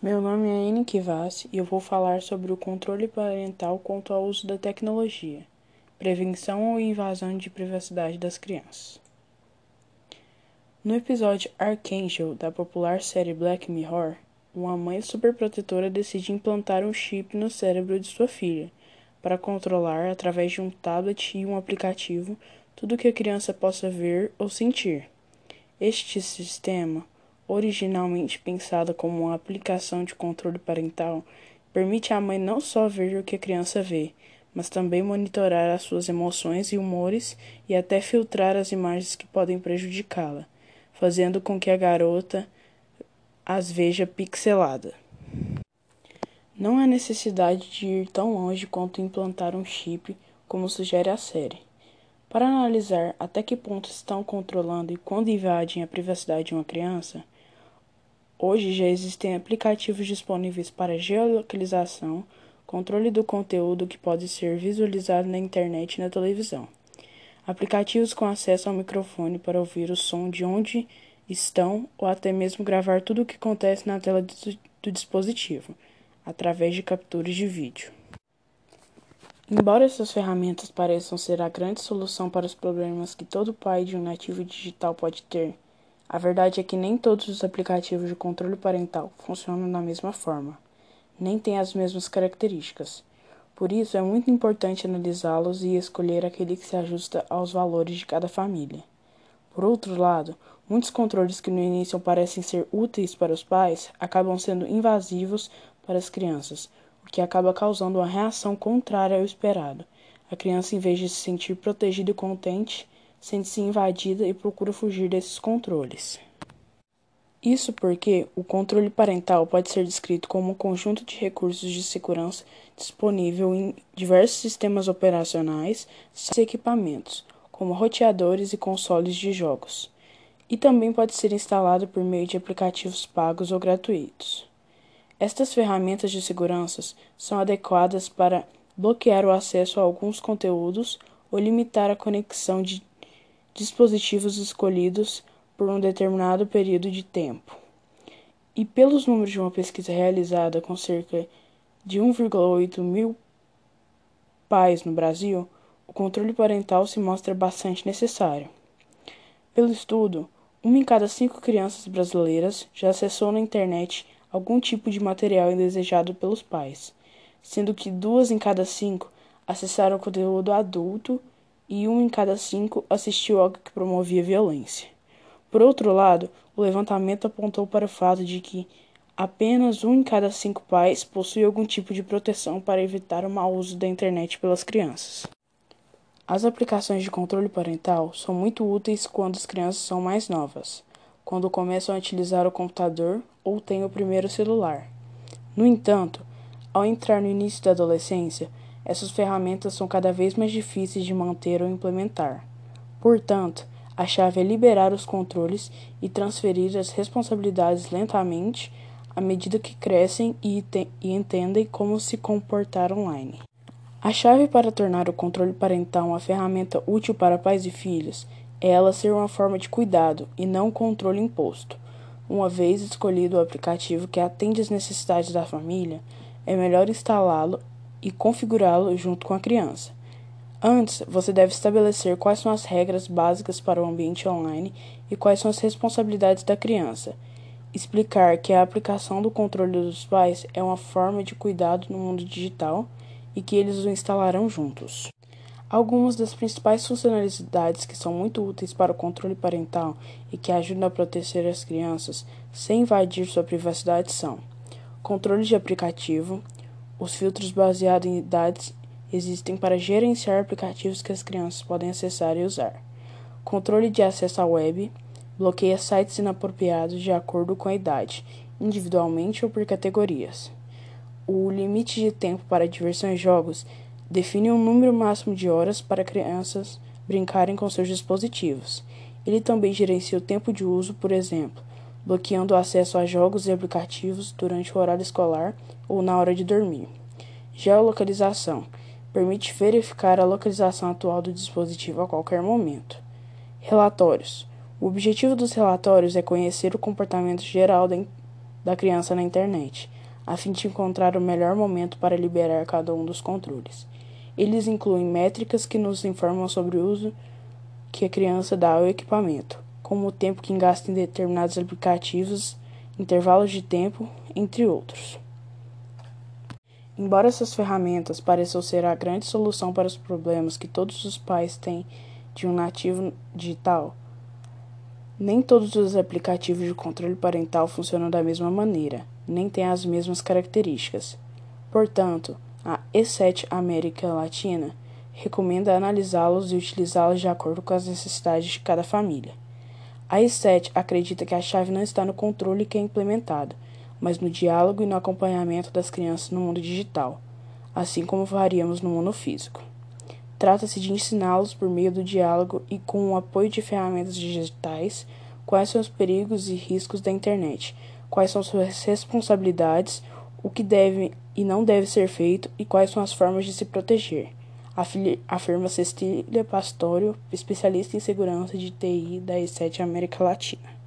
Meu nome é Anne Kivassi e eu vou falar sobre o controle parental quanto ao uso da tecnologia, prevenção ou invasão de privacidade das crianças. No episódio Archangel da popular série Black Mirror, uma mãe superprotetora decide implantar um chip no cérebro de sua filha para controlar, através de um tablet e um aplicativo, tudo que a criança possa ver ou sentir. Este sistema originalmente pensada como uma aplicação de controle parental, permite à mãe não só ver o que a criança vê, mas também monitorar as suas emoções e humores e até filtrar as imagens que podem prejudicá-la, fazendo com que a garota as veja pixelada. Não há necessidade de ir tão longe quanto implantar um chip, como sugere a série. Para analisar até que ponto estão controlando e quando invadem a privacidade de uma criança, Hoje já existem aplicativos disponíveis para geolocalização, controle do conteúdo que pode ser visualizado na internet e na televisão. Aplicativos com acesso ao microfone para ouvir o som de onde estão ou até mesmo gravar tudo o que acontece na tela do, dispositivo, através de capturas de vídeo. Embora essas ferramentas pareçam ser a grande solução para os problemas que todo pai de um nativo digital pode ter, a verdade é que nem todos os aplicativos de controle parental funcionam da mesma forma, nem têm as mesmas características. Por isso, é muito importante analisá-los e escolher aquele que se ajusta aos valores de cada família. Por outro lado, muitos controles que no início parecem ser úteis para os pais acabam sendo invasivos para as crianças, o que acaba causando uma reação contrária ao esperado. A criança, em vez de se sentir protegida e contente, sente-se invadida e procura fugir desses controles. Isso porque o controle parental pode ser descrito como um conjunto de recursos de segurança disponível em diversos sistemas operacionais e equipamentos, como roteadores e consoles de jogos, e também pode ser instalado por meio de aplicativos pagos ou gratuitos. Estas ferramentas de segurança são adequadas para bloquear o acesso a alguns conteúdos ou limitar a conexão de dispositivos escolhidos por um determinado período de tempo. E pelos números de uma pesquisa realizada com cerca de 1,8 mil pais no Brasil, o controle parental se mostra bastante necessário. Pelo estudo, uma em cada cinco crianças brasileiras já acessou na internet algum tipo de material indesejado pelos pais, sendo que duas em cada cinco acessaram conteúdo adulto e um em cada cinco assistiu algo que promovia violência. Por outro lado, o levantamento apontou para o fato de que apenas um em cada cinco pais possui algum tipo de proteção para evitar o mau uso da internet pelas crianças. As aplicações de controle parental são muito úteis quando as crianças são mais novas, quando começam a utilizar o computador ou têm o primeiro celular. No entanto, ao entrar no início da adolescência, essas ferramentas são cada vez mais difíceis de manter ou implementar. Portanto, a chave é liberar os controles e transferir as responsabilidades lentamente à medida que crescem e, e entendem como se comportar online. A chave para tornar o controle parental uma ferramenta útil para pais e filhos é ela ser uma forma de cuidado e não controle imposto. Uma vez escolhido o aplicativo que atende às necessidades da família, é melhor instalá-lo e configurá-lo junto com a criança. Antes, você deve estabelecer quais são as regras básicas para o ambiente online e quais são as responsabilidades da criança. Explicar que a aplicação do controle dos pais é uma forma de cuidado no mundo digital e que eles o instalarão juntos. Algumas das principais funcionalidades que são muito úteis para o controle parental e que ajudam a proteger as crianças sem invadir sua privacidade são: controle de aplicativo, os filtros baseados em idades existem para gerenciar aplicativos que as crianças podem acessar e usar. Controle de acesso à web bloqueia sites inapropriados de acordo com a idade, individualmente ou por categorias. O limite de tempo para diversão e jogos define um número máximo de horas para crianças brincarem com seus dispositivos. Ele também gerencia o tempo de uso, por exemplo, bloqueando o acesso a jogos e aplicativos durante o horário escolar ou na hora de dormir. Geolocalização permite verificar a localização atual do dispositivo a qualquer momento. Relatórios. O objetivo dos relatórios é conhecer o comportamento geral da criança na internet, a fim de encontrar o melhor momento para liberar cada um dos controles. Eles incluem métricas que nos informam sobre o uso que a criança dá ao equipamento, como o tempo que gasta em determinados aplicativos, intervalos de tempo, entre outros. Embora essas ferramentas pareçam ser a grande solução para os problemas que todos os pais têm de um nativo digital, nem todos os aplicativos de controle parental funcionam da mesma maneira, nem têm as mesmas características. Portanto, a E7 América Latina recomenda analisá-los e utilizá-los de acordo com as necessidades de cada família. A E7 acredita que a chave não está no controle que é implementado, mas no diálogo e no acompanhamento das crianças no mundo digital, assim como faríamos no mundo físico. Trata-se de ensiná-los por meio do diálogo e com o apoio de ferramentas digitais quais são os perigos e riscos da internet, quais são suas responsabilidades, o que deve e não deve ser feito e quais são as formas de se proteger, afirma Cecília Pastorio, especialista em segurança de TI da E7 América Latina.